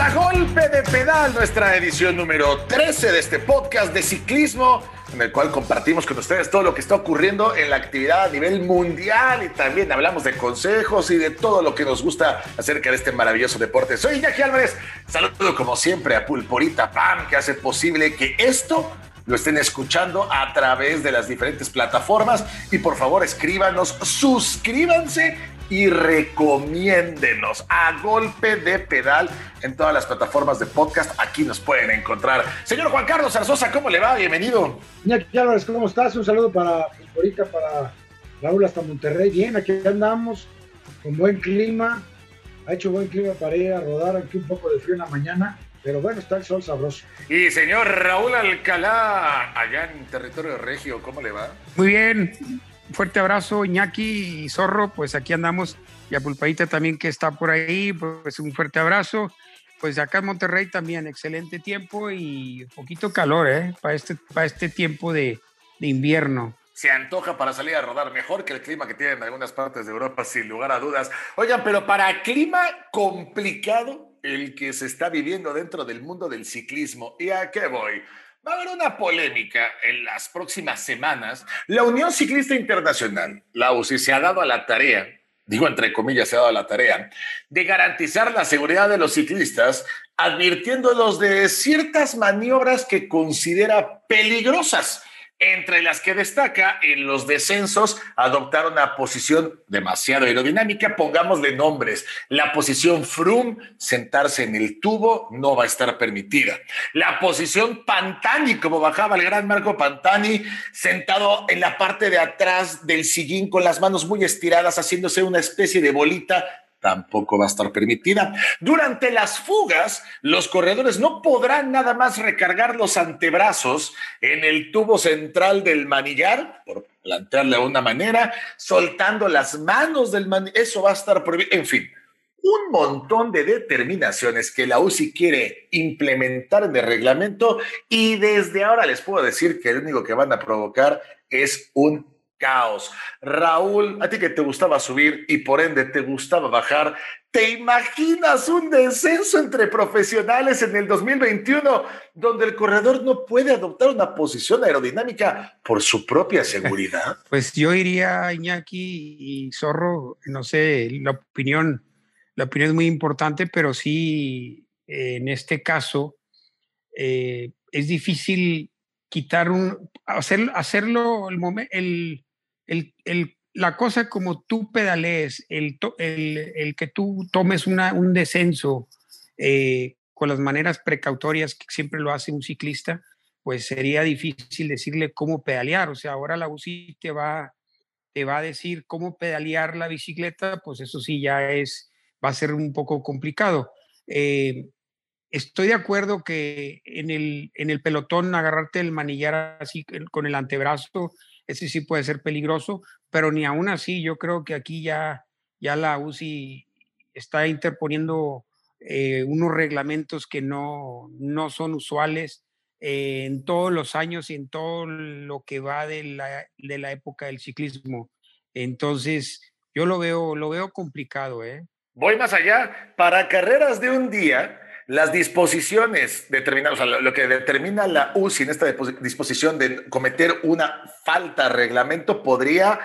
A Golpe de Pedal, nuestra edición número 13 de este podcast de ciclismo, en el cual compartimos con ustedes todo lo que está ocurriendo en la actividad a nivel mundial y también hablamos de consejos y de todo lo que nos gusta acerca de este maravilloso deporte. Soy Iñaki Álvarez, saludo como siempre a Pulporita Pam, que hace posible que esto lo estén escuchando a través de las diferentes plataformas y por favor escríbanos, suscríbanse y recomiéndenos a golpe de pedal en todas las plataformas de podcast. Aquí nos pueden encontrar. Señor Juan Carlos Arzosa, ¿cómo le va? Bienvenido. Iñaki Álvarez, ¿cómo estás? Un saludo para ahorita para Raúl hasta Monterrey. Bien, aquí andamos con buen clima. Ha hecho buen clima para ir a rodar aquí un poco de frío en la mañana. Pero bueno, está el sol sabroso. Y señor Raúl Alcalá, allá en territorio regio, ¿cómo le va? Muy bien, fuerte abrazo, Iñaki y Zorro, pues aquí andamos. Y a Pulpadita también que está por ahí, pues un fuerte abrazo. Pues acá en Monterrey también, excelente tiempo y poquito calor, ¿eh? Para este, para este tiempo de, de invierno se antoja para salir a rodar mejor que el clima que tienen algunas partes de Europa, sin lugar a dudas. Oigan, pero para clima complicado, el que se está viviendo dentro del mundo del ciclismo. ¿Y a qué voy? Va a haber una polémica en las próximas semanas. La Unión Ciclista Internacional, la UCI, se ha dado a la tarea, digo entre comillas, se ha dado a la tarea, de garantizar la seguridad de los ciclistas, advirtiéndolos de ciertas maniobras que considera peligrosas entre las que destaca en los descensos adoptar una posición demasiado aerodinámica, pongámosle nombres. La posición Frum, sentarse en el tubo, no va a estar permitida. La posición Pantani, como bajaba el gran Marco Pantani, sentado en la parte de atrás del sillín con las manos muy estiradas, haciéndose una especie de bolita, tampoco va a estar permitida. Durante las fugas, los corredores no podrán nada más recargar los antebrazos en el tubo central del manillar, por plantearle de una manera, soltando las manos del manillar. Eso va a estar prohibido. En fin, un montón de determinaciones que la UCI quiere implementar en el reglamento y desde ahora les puedo decir que lo único que van a provocar es un caos. Raúl, a ti que te gustaba subir y por ende te gustaba bajar, ¿te imaginas un descenso entre profesionales en el 2021 donde el corredor no puede adoptar una posición aerodinámica por su propia seguridad? Pues yo iría, Iñaki y Zorro, no sé, la opinión, la opinión es muy importante, pero sí, en este caso, eh, es difícil quitar un, hacer, hacerlo el, el, la cosa como tú pedalees, el, el, que tú tomes una, un descenso eh, con las maneras precautorias que siempre lo hace un ciclista, pues sería difícil decirle cómo pedalear. O sea, ahora la UCI te va, te va a decir cómo pedalear la bicicleta, pues eso sí ya es, va a ser un poco complicado. Eh, estoy de acuerdo que en el, en el pelotón agarrarte el manillar así con el antebrazo ese sí puede ser peligroso, pero ni aún así yo creo que aquí ya, ya la UCI está interponiendo eh, unos reglamentos que no, no son usuales eh, en todos los años y en todo lo que va de la, de la época del ciclismo. Entonces, yo lo veo, lo veo complicado. ¿eh? Voy más allá. Para carreras de un día, las disposiciones determinadas, o sea, lo que determina la UCI en esta disposición de cometer una falta reglamento podría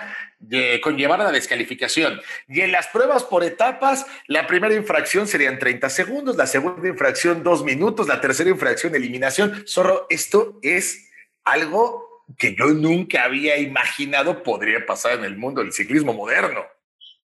eh, conllevar a la descalificación. Y en las pruebas por etapas, la primera infracción sería en 30 segundos, la segunda infracción dos minutos, la tercera infracción eliminación. Zorro, esto es algo que yo nunca había imaginado podría pasar en el mundo del ciclismo moderno.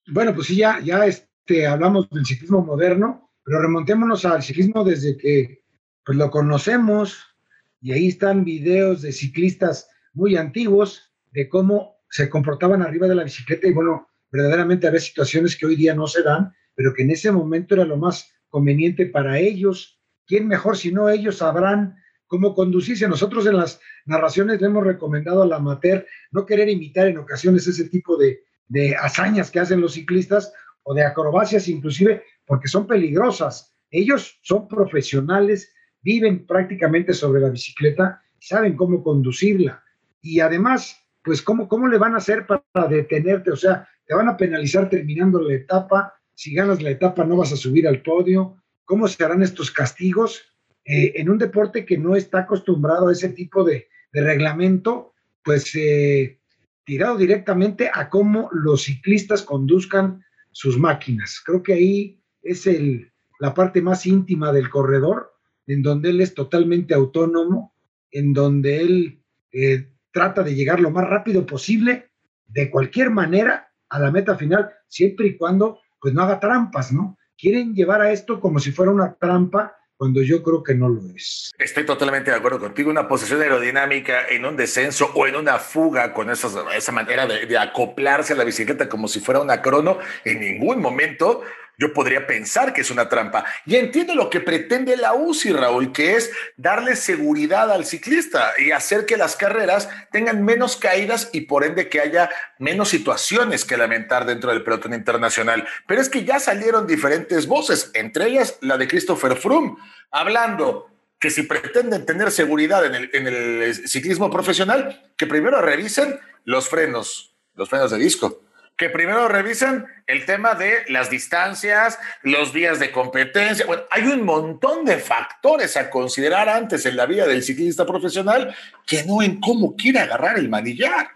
Bueno, pues sí, ya, ya este, hablamos del ciclismo moderno pero remontémonos al ciclismo desde que pues, lo conocemos y ahí están videos de ciclistas muy antiguos de cómo se comportaban arriba de la bicicleta y bueno, verdaderamente había situaciones que hoy día no se dan, pero que en ese momento era lo más conveniente para ellos. ¿Quién mejor si no ellos sabrán cómo conducirse? Nosotros en las narraciones le hemos recomendado al amateur no querer imitar en ocasiones ese tipo de, de hazañas que hacen los ciclistas o de acrobacias inclusive, porque son peligrosas. Ellos son profesionales, viven prácticamente sobre la bicicleta, saben cómo conducirla. Y además, pues, ¿cómo, ¿cómo le van a hacer para detenerte? O sea, te van a penalizar terminando la etapa. Si ganas la etapa, no vas a subir al podio. cómo se harán estos castigos eh, en un deporte que no está acostumbrado a ese tipo de, reglamento, pues eh, tirado directamente a cómo los ciclistas conduzcan sus máquinas. Creo que ahí es el, la parte más íntima del corredor, en donde él es totalmente autónomo, en donde él eh, trata de llegar lo más rápido posible, de cualquier manera, a la meta final, siempre y cuando pues no haga trampas, ¿no? Quieren llevar a esto como si fuera una trampa cuando yo creo que no lo es. Estoy totalmente de acuerdo contigo. Una posición aerodinámica en un descenso o en una fuga con esa manera de, de, acoplarse a la bicicleta como si fuera una crono, en ningún momento yo podría pensar que es una trampa. Y entiendo lo que pretende la UCI, Raúl, que es darle seguridad al ciclista y hacer que las carreras tengan menos caídas y por ende que haya menos situaciones que lamentar dentro del pelotón internacional. Pero es que ya salieron diferentes voces, entre ellas la de Christopher Froome, hablando que si pretenden tener seguridad en el, en el ciclismo profesional, que primero revisen los frenos, los frenos de disco que primero revisen el tema de las distancias, los días de competencia. Bueno, hay un montón de factores a considerar antes en la vida del ciclista profesional que no en cómo quiere agarrar el manillar.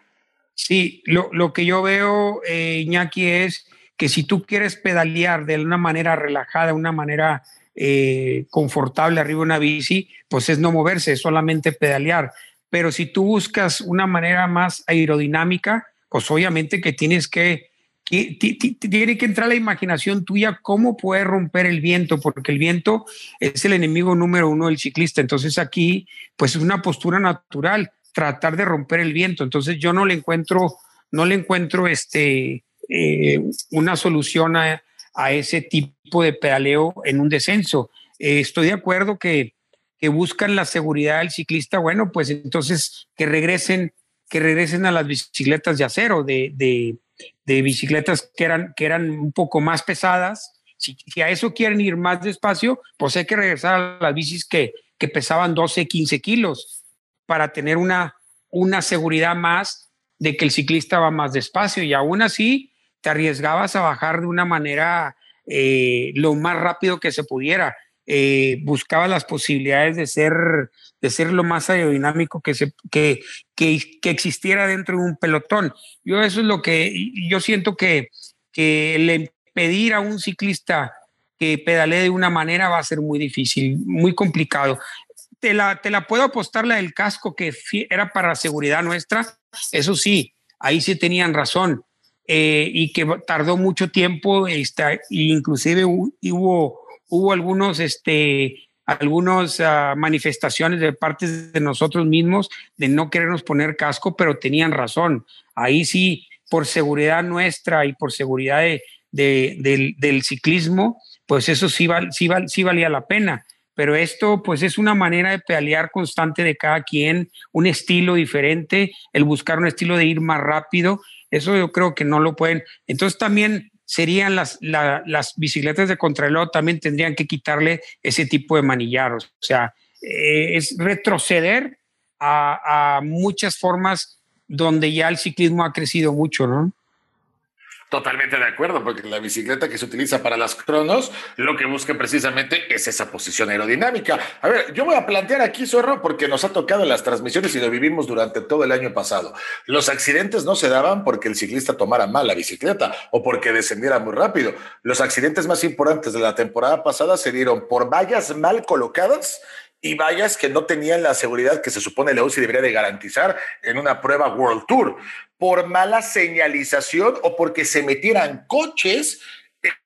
Sí, lo, que yo veo, eh, Iñaki, es que si tú quieres pedalear de una manera relajada, una manera eh, confortable arriba de una bici, pues es no moverse, es solamente pedalear. Pero si tú buscas una manera más aerodinámica, pues obviamente que tienes que, tiene que entrar la imaginación tuya cómo puedes romper el viento, porque el viento es el enemigo número uno del ciclista. Entonces aquí, pues es una postura natural, tratar de romper el viento. Entonces yo no le encuentro, no le encuentro este, eh, una solución a, ese tipo de pedaleo en un descenso. Eh, estoy de acuerdo que, que buscan la seguridad del ciclista, bueno, pues entonces que regresen que regresen a las bicicletas de acero, de, de, bicicletas que eran, que eran un poco más pesadas. Si, a eso quieren ir más despacio, pues hay que regresar a las bicis que, que pesaban 12, 15 kilos para tener una, una seguridad más de que el ciclista va más despacio y aún así te arriesgabas a bajar de una manera eh, lo más rápido que se pudiera. Eh, buscaba las posibilidades de ser, de ser lo más aerodinámico que, que, que, existiera dentro de un pelotón. Yo eso es lo que yo siento que, que le pedir a un ciclista que pedalee de una manera va a ser muy difícil, muy complicado. Te la, te la puedo apostar la del casco que era para seguridad nuestra, eso sí, ahí sí tenían razón. Eh, y que tardó mucho tiempo, está, inclusive hubo hubo algunos, este, algunas ah, manifestaciones de parte de nosotros mismos de no querernos poner casco, pero tenían razón. Ahí sí, por seguridad nuestra y por seguridad de, del, ciclismo, pues eso sí, sí, sí valía la pena. Pero esto, pues es una manera de pedalear constante de cada quien, un estilo diferente, el buscar un estilo de ir más rápido. Eso yo creo que no lo pueden. Entonces también serían las, las bicicletas de contrarreloj, también tendrían que quitarle ese tipo de manillaros. O sea, eh, es retroceder a, a muchas formas donde ya el ciclismo ha crecido mucho, ¿no? Totalmente de acuerdo, porque la bicicleta que se utiliza para las cronos lo que busca precisamente es esa posición aerodinámica. A ver, yo voy a plantear aquí, Zorro, porque nos ha tocado en las transmisiones y lo vivimos durante todo el año pasado. Los accidentes no se daban porque el ciclista tomara mal la bicicleta o porque descendiera muy rápido. Los accidentes más importantes de la temporada pasada se dieron por vallas mal colocadas y vallas que no tenían la seguridad que se supone la UCI debería de garantizar en una prueba World Tour, por mala señalización o porque se metieran coches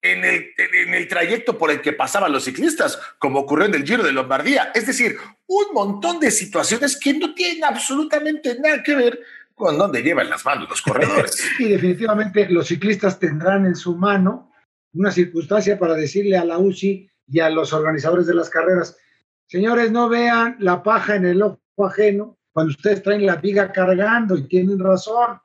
en el, en el, trayecto por el que pasaban los ciclistas, como ocurrió en el Giro de Lombardía. Es decir, un montón de situaciones que no tienen absolutamente nada que ver con dónde llevan las manos los corredores. y definitivamente los ciclistas tendrán en su mano una circunstancia para decirle a la UCI y a los organizadores de las carreras, Señores, no vean la paja en el ojo ajeno cuando ustedes traen la viga cargando y tienen razón.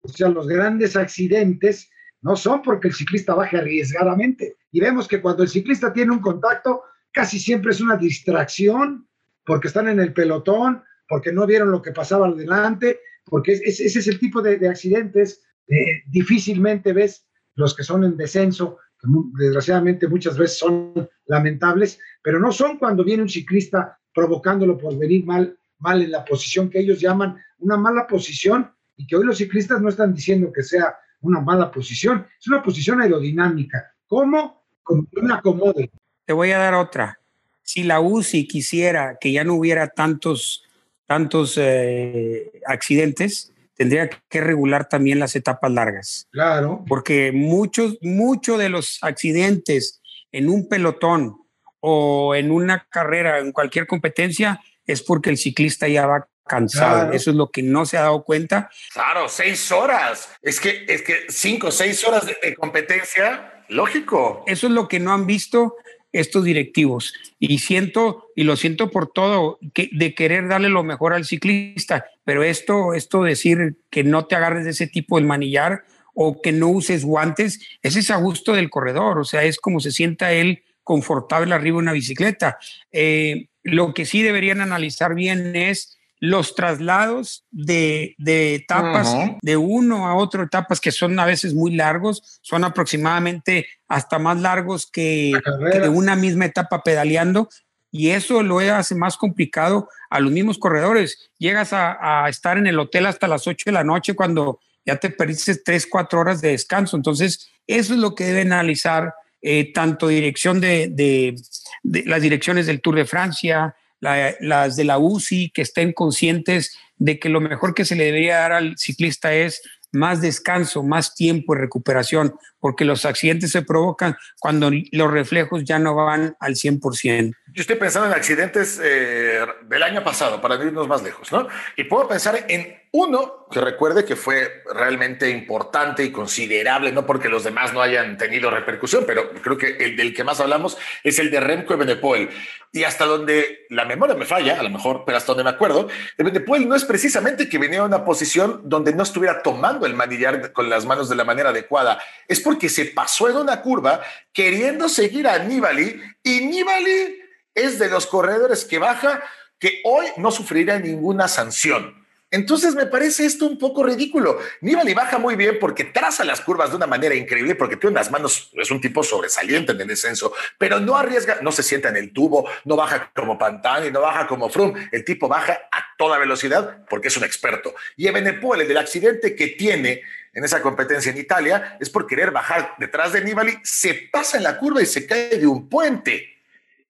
O sea, los grandes accidentes no son porque el ciclista baje arriesgadamente. Y vemos que cuando el ciclista tiene un contacto, casi siempre es una distracción, porque están en el pelotón, porque no vieron lo que pasaba adelante, porque ese es el tipo de, accidentes. Eh, difícilmente ves los que son en descenso, desgraciadamente muchas veces son lamentables, pero no son cuando viene un ciclista provocándolo por venir mal, mal en la posición que ellos llaman una mala posición y que hoy los ciclistas no están diciendo que sea una mala posición, es una posición aerodinámica. ¿Cómo? Como un acomode. Te voy a dar otra. Si la UCI quisiera que ya no hubiera tantos, tantos eh, accidentes, tendría que regular también las etapas largas. Claro. Porque muchos, muchos de los accidentes en un pelotón o en una carrera, en cualquier competencia, es porque el ciclista ya va cansado. Eso es lo que no se ha dado cuenta. Claro, seis horas. Es que, es que cinco, seis horas de competencia, lógico. Eso es lo que no han visto estos directivos. Y siento, y lo siento por todo, que, de querer darle lo mejor al ciclista, pero esto, esto decir que no te agarres de ese tipo de manillar o que no uses guantes, ese es a gusto del corredor, o sea, es como se sienta él confortable arriba de una bicicleta. Eh, lo que sí deberían analizar bien es los traslados de, etapas de uno a otro, etapas que son a veces muy largos, son aproximadamente hasta más largos que, de una misma etapa pedaleando, y eso lo hace más complicado a los mismos corredores. Llegas a, estar en el hotel hasta las 8 de la noche cuando ya te perdiste 3, 4 horas de descanso. Entonces, eso es lo que debe analizar eh, tanto dirección de, las direcciones del Tour de Francia, las de la UCI, que estén conscientes de que lo mejor que se le debería dar al ciclista es más descanso, más tiempo de recuperación, porque los accidentes se provocan cuando los reflejos ya no van al 100%. Yo estoy pensando en accidentes eh, del año pasado, para irnos más lejos, ¿no? Y puedo pensar en uno que recuerde que fue realmente importante y considerable, no porque los demás no hayan tenido repercusión, pero creo que el del que más hablamos es el de Remco Evenepoel. Y hasta donde la memoria me falla, a lo mejor, pero hasta donde me acuerdo, Evenepoel no es precisamente que venía a una posición donde no estuviera tomando el manillar con las manos de la manera adecuada, es porque se pasó en una curva queriendo seguir a Nibali y Nibali es de los corredores que baja que hoy no sufrirá ninguna sanción. Entonces me parece esto un poco ridículo. Nibali baja muy bien porque traza las curvas de una manera increíble, porque tiene unas manos, es un tipo sobresaliente en el descenso, pero no arriesga, no se sienta en el tubo, no baja como Pantani, no baja como Froome. El tipo baja a toda velocidad porque es un experto. Y Ebenepol, el del accidente que tiene en esa competencia en Italia, es por querer bajar detrás de Nibali, se pasa en la curva y se cae de un puente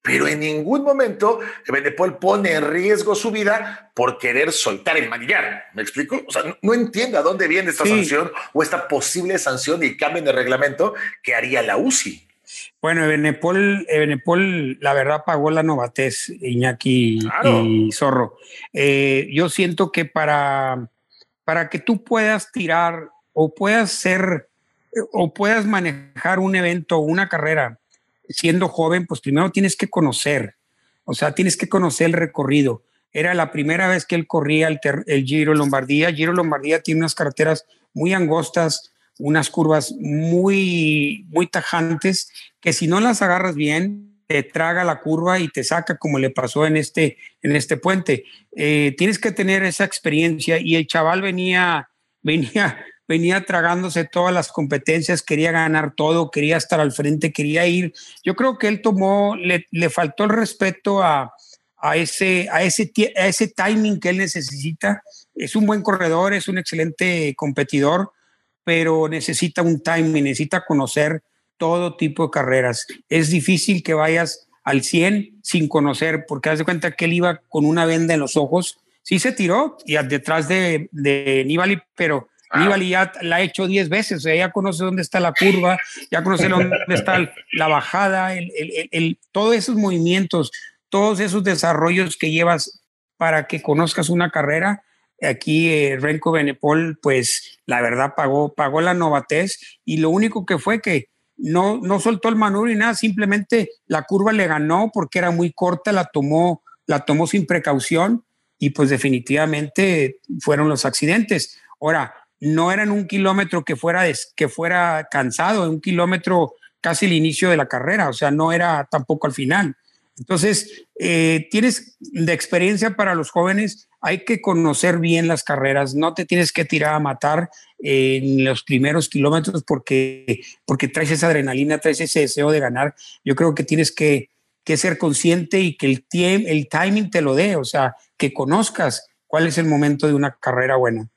pero en ningún momento Benepol pone en riesgo su vida por querer soltar el manillar. ¿Me explico? O sea, no, entiendo a dónde viene esta sanción o esta posible sanción y cambio de reglamento que haría la UCI. Bueno, Benepol, la verdad pagó la novatez, Iñaki y Zorro. Eh, yo siento que para, para que tú puedas tirar o puedas ser o puedas manejar un evento, una carrera siendo joven, pues primero tienes que conocer, o sea, tienes que conocer el recorrido. Era la primera vez que él corría el, Giro Lombardía. Giro Lombardía tiene unas carreteras muy angostas, unas curvas muy, muy tajantes, que si no las agarras bien, te traga la curva y te saca como le pasó en este, en este puente. Eh, tienes que tener esa experiencia y el chaval venía, venía venía tragándose todas las competencias, quería ganar todo, quería estar al frente, quería ir. Yo creo que él tomó, le, faltó el respeto a, ese, a, ese, a ese timing que él necesita. Es un buen corredor, es un excelente competidor, pero necesita un timing, necesita conocer todo tipo de carreras. Es difícil que vayas al 100 sin conocer, porque haz de cuenta que él iba con una venda en los ojos. Sí se tiró y detrás de, de Nibali, pero Nibali ya la ha hecho 10 veces, o sea, ya conoce dónde está la curva, ya conoce dónde está la bajada, el, todos esos movimientos, todos esos desarrollos que llevas para que conozcas una carrera. Aquí eh, Renko Benepol, pues la verdad pagó, pagó la novatez y lo único que fue que no, no soltó el manubrio y nada, simplemente la curva le ganó porque era muy corta, la tomó, la tomó sin precaución y pues definitivamente fueron los accidentes. Ahora, no eran un kilómetro que fuera, que fuera cansado, un kilómetro casi el inicio de la carrera, o sea, no era tampoco al final. Entonces, eh, tienes de experiencia para los jóvenes, hay que conocer bien las carreras, no te tienes que tirar a matar en los primeros kilómetros porque, porque traes esa adrenalina, traes ese deseo de ganar. Yo creo que tienes que, que ser consciente y que el, el timing te lo dé, o sea, que conozcas cuál es el momento de una carrera buena.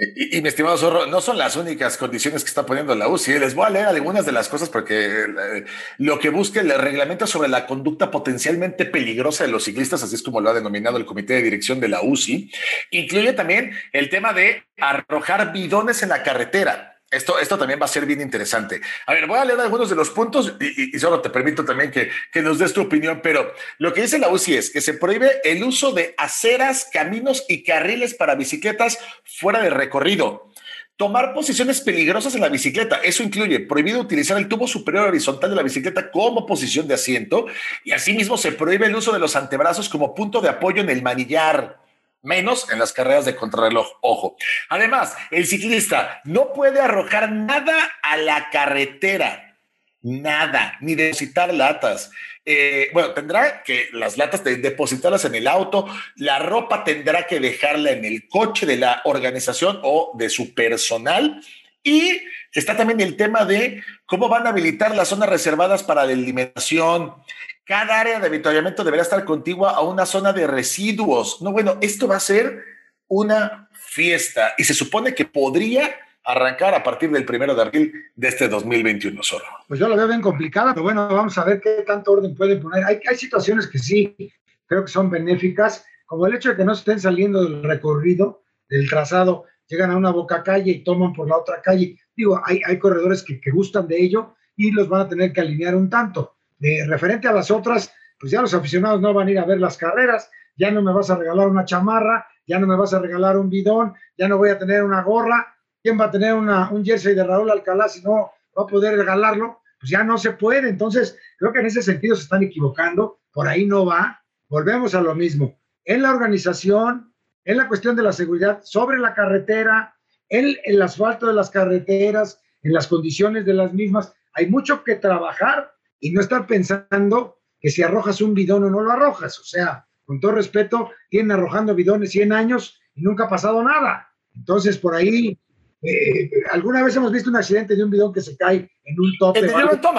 Y, mi estimado Zorro, no son las únicas condiciones que está poniendo la UCI. Les voy a leer algunas de las cosas porque eh, lo que busca el reglamento sobre la conducta potencialmente peligrosa de los ciclistas, así es como lo ha denominado el comité de dirección de la UCI, incluye también el tema de arrojar bidones en la carretera. Esto, esto también va a ser bien interesante. A ver, voy a leer algunos de los puntos y, solo te permito también que, que, nos des tu opinión, pero lo que dice la UCI es que se prohíbe el uso de aceras, caminos y carriles para bicicletas fuera de recorrido. Tomar posiciones peligrosas en la bicicleta. Eso incluye prohibido utilizar el tubo superior horizontal de la bicicleta como posición de asiento y asimismo se prohíbe el uso de los antebrazos como punto de apoyo en el manillar menos en las carreras de contrarreloj, ojo. Además, el ciclista no puede arrojar nada a la carretera, nada, ni depositar latas. Eh, bueno, tendrá que las latas depositarlas en el auto, la ropa tendrá que dejarla en el coche de la organización o de su personal. Y está también el tema de cómo van a habilitar las zonas reservadas para la eliminación, cada área de avituallamiento deberá estar contigua a una zona de residuos. No, bueno, esto va a ser una fiesta y se supone que podría arrancar a partir del primero de abril de este 2021 solo. Pues yo lo veo bien complicada, pero bueno, vamos a ver qué tanto orden pueden poner. Hay, hay situaciones que sí creo que son benéficas, como el hecho de que no estén saliendo del recorrido, del trazado, llegan a una boca calle y toman por la otra calle. Digo, hay, corredores que, que gustan de ello y los van a tener que alinear un tanto de referente a las otras, pues ya los aficionados no van a ir a ver las carreras, ya no me vas a regalar una chamarra, ya no me vas a regalar un bidón, ya no voy a tener una gorra, ¿quién va a tener un jersey de Raúl Alcalá si no va a poder regalarlo? Pues ya no se puede, entonces creo que en ese sentido se están equivocando, por ahí no va, volvemos a lo mismo, en la organización, en la cuestión de la seguridad sobre la carretera, en el asfalto de las carreteras, en las condiciones de las mismas, hay mucho que trabajar y no estar pensando que si arrojas un bidón o no lo arrojas. O sea, con todo respeto, tienen arrojando bidones 100 años y nunca ha pasado nada. Entonces, por ahí, eh, alguna vez hemos visto un accidente de un bidón que se cae en un tope.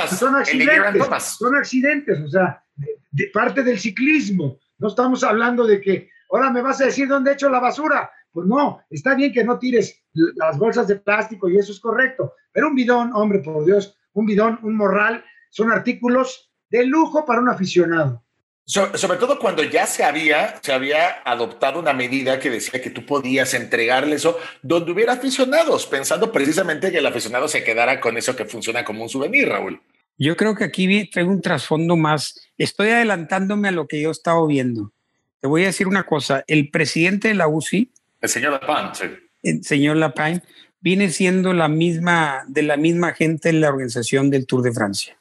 Son accidentes, son accidentes, o sea, de, parte del ciclismo. No estamos hablando de que, ahora me vas a decir dónde he hecho la basura. Pues no, está bien que no tires las bolsas de plástico y eso es correcto, pero un bidón, hombre, por Dios, un bidón, un morral, son artículos de lujo para un aficionado. sobre todo cuando ya se había, se había adoptado una medida que decía que tú podías entregarle eso donde hubiera aficionados, pensando precisamente que el aficionado se quedara con eso que funciona como un souvenir, Raúl. Yo creo que aquí traigo un trasfondo más. Estoy adelantándome a lo que yo he estado viendo. Te voy a decir una cosa. El presidente de la UCI, el señor Lapin, sí. el señor Lapin, viene siendo la misma, de la misma gente en la organización del Tour de Francia.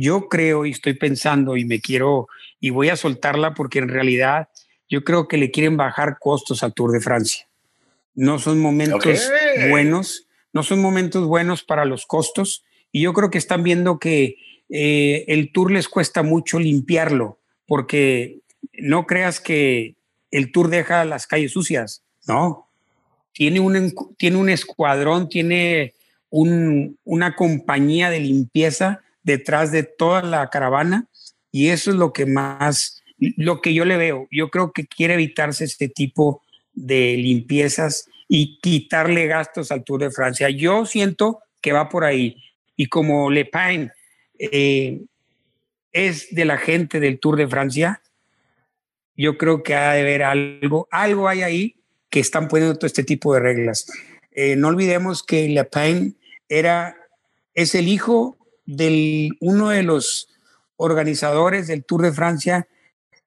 Yo creo y estoy pensando y me quiero y voy a soltarla porque en realidad yo creo que le quieren bajar costos al Tour de Francia. No son momentos buenos, no son momentos buenos para los costos y yo creo que están viendo que eh, el Tour les cuesta mucho limpiarlo porque no creas que el Tour deja las calles sucias, no. Tiene un, tiene un escuadrón, tiene una compañía de limpieza detrás de toda la caravana y eso es lo que más, lo que yo le veo. Yo creo que quiere evitarse este tipo de limpiezas y quitarle gastos al Tour de Francia. Yo siento que va por ahí. Y como Le Pen eh, es de la gente del Tour de Francia, yo creo que ha de haber algo, algo hay ahí que están poniendo todo este tipo de reglas. Eh, no olvidemos que Le Pen era, es el hijo de uno de los organizadores del Tour de Francia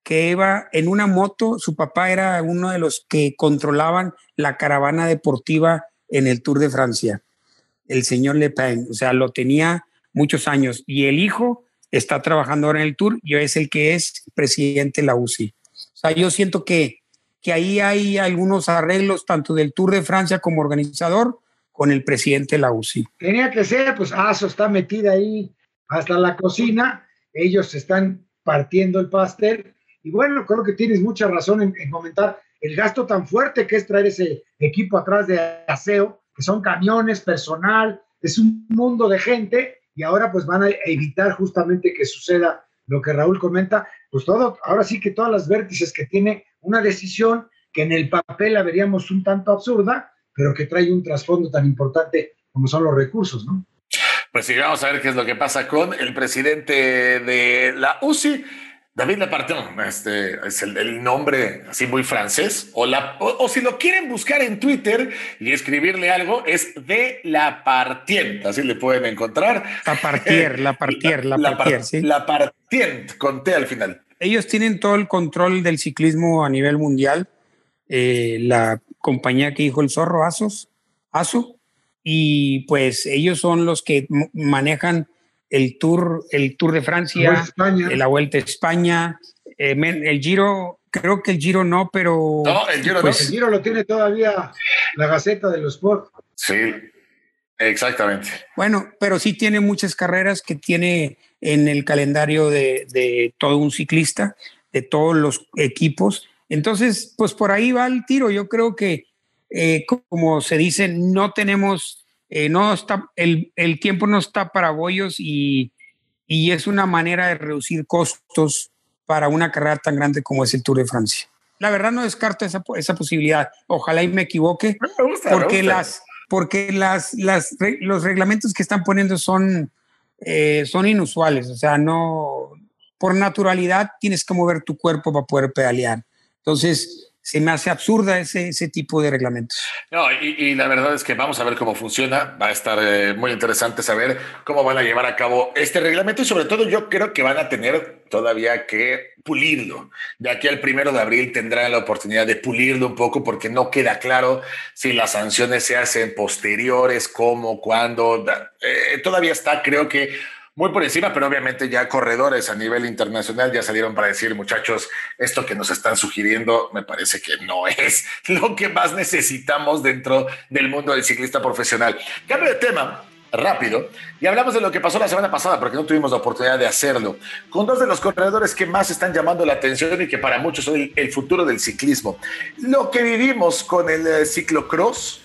que iba en una moto, su papá era uno de los que controlaban la caravana deportiva en el Tour de Francia, el señor Le Pen, o sea, lo tenía muchos años y el hijo está trabajando ahora en el Tour y es el que es presidente de la UCI. O sea, yo siento que, que ahí hay algunos arreglos tanto del Tour de Francia como organizador con el presidente de la UCI. Tenía que ser, pues ASO está metida ahí hasta la cocina, ellos están partiendo el pastel Y bueno, creo que tienes mucha razón en, en comentar el gasto tan fuerte que es traer ese equipo atrás de aseo, que son camiones, personal, es un mundo de gente y ahora pues van a evitar justamente que suceda lo que Raúl comenta, pues todo, ahora sí que todas las vértices que tiene una decisión que en el papel la veríamos un tanto absurda, pero que trae un trasfondo tan importante como son los recursos, ¿no? Pues sí, vamos a ver qué es lo que pasa con el presidente de la UCI. David Lapartien, este es el, nombre así muy francés, o, la, o, si lo quieren buscar en Twitter y escribirle algo, es de la Partient, así le pueden encontrar. La Partier, la Partier, la, Partier, sí. La Partient, con T al final. Ellos tienen todo el control del ciclismo a nivel mundial. Eh, la compañía que dijo el zorro, Asos, ASO, y pues ellos son los que manejan el Tour, el Tour de Francia, la Vuelta a España, eh, el Giro, creo que el Giro no, pero... No, el Giro pues, El Giro lo tiene todavía la Gaceta de los Sport. Sí, exactamente. Bueno, pero sí tiene muchas carreras que tiene en el calendario de, todo un ciclista, de todos los equipos. Entonces, pues por ahí va el tiro. Yo creo que, eh, como se dice, no tenemos eh, no está, el, el, tiempo no está para bollos y, y, es una manera de reducir costos para una carrera tan grande como es el Tour de Francia. La verdad no descarto esa, esa posibilidad. Ojalá y me equivoque, porque, Las, porque las, las, los reglamentos que están poniendo son, eh, son inusuales. O sea, no, por naturalidad tienes que mover tu cuerpo para poder pedalear. Entonces, se me hace absurda ese, ese tipo de reglamentos. No, y, la verdad es que vamos a ver cómo funciona. Va a estar eh, muy interesante saber cómo van a llevar a cabo este reglamento y sobre todo yo creo que van a tener todavía que pulirlo. De aquí al primero de abril tendrán la oportunidad de pulirlo un poco porque no queda claro si las sanciones se hacen posteriores, cómo, cuándo. Eh, todavía está, creo que muy por encima, pero obviamente ya corredores a nivel internacional ya salieron para decir, muchachos, esto que nos están sugiriendo me parece que no es lo que más necesitamos dentro del mundo del ciclista profesional. Cambio de tema, rápido y hablamos de lo que pasó la semana pasada porque no tuvimos la oportunidad de hacerlo con dos de los corredores que más están llamando la atención y que para muchos son el, futuro del ciclismo. Lo que vivimos con el eh, ciclocross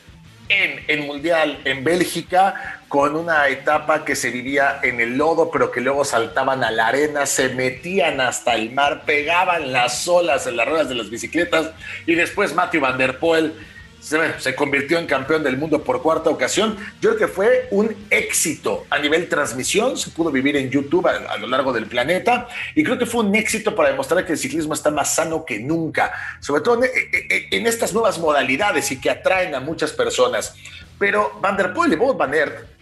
en el Mundial en Bélgica con una etapa que se vivía en el lodo, pero que luego saltaban a la arena, se metían hasta el mar, pegaban las olas en las ruedas de las bicicletas y después Matthew Van Der Poel se, convirtió en campeón del mundo por cuarta ocasión. Yo creo que fue un éxito a nivel transmisión, se pudo vivir en YouTube a, lo largo del planeta y creo que fue un éxito para demostrar que el ciclismo está más sano que nunca, sobre todo en, en estas nuevas modalidades y que atraen a muchas personas. Pero Van der Poel y Bob Van Aert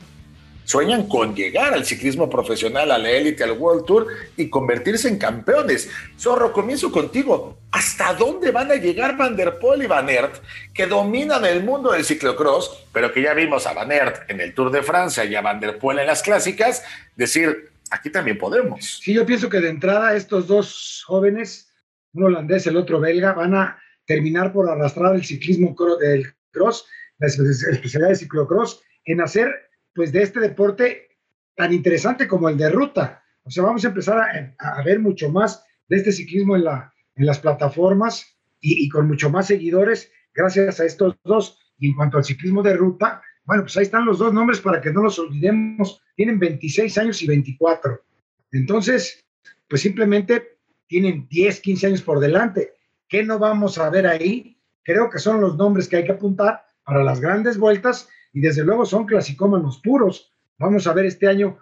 sueñan con llegar al ciclismo profesional, a la élite, al World Tour y convertirse en campeones. Zorro, comienzo contigo. ¿Hasta dónde van a llegar Van der Poel y Van Aert, que dominan el mundo del ciclocross, pero que ya vimos a Van Aert en el Tour de Francia y a Van der Poel en las clásicas, decir, aquí también podemos? Sí, yo pienso que de entrada estos dos jóvenes, uno holandés, el otro belga, van a terminar por arrastrar el ciclismo del cross, la especialidad de ciclocross, en hacer pues de este deporte tan interesante como el de ruta. O sea, vamos a empezar a, ver mucho más de este ciclismo en, la, en las plataformas y, con mucho más seguidores gracias a estos dos. Y en cuanto al ciclismo de ruta, bueno, pues ahí están los dos nombres para que no los olvidemos. Tienen 26 años y 24. Entonces, pues simplemente tienen 10, 15 años por delante. ¿Qué no vamos a ver ahí? Creo que son los nombres que hay que apuntar para las grandes vueltas y desde luego son clasicómanos puros. Vamos a ver este año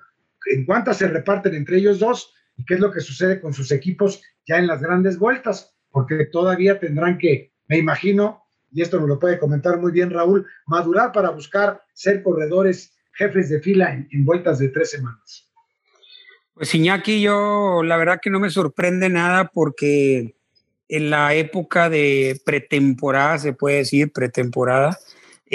en cuántas se reparten entre ellos dos y qué es lo que sucede con sus equipos ya en las grandes vueltas, porque todavía tendrán que, me imagino, y esto nos lo puede comentar muy bien Raúl, madurar para buscar ser corredores jefes de fila en, vueltas de tres semanas. Pues Iñaki, yo la verdad que no me sorprende nada porque en la época de pretemporada, se puede decir pretemporada,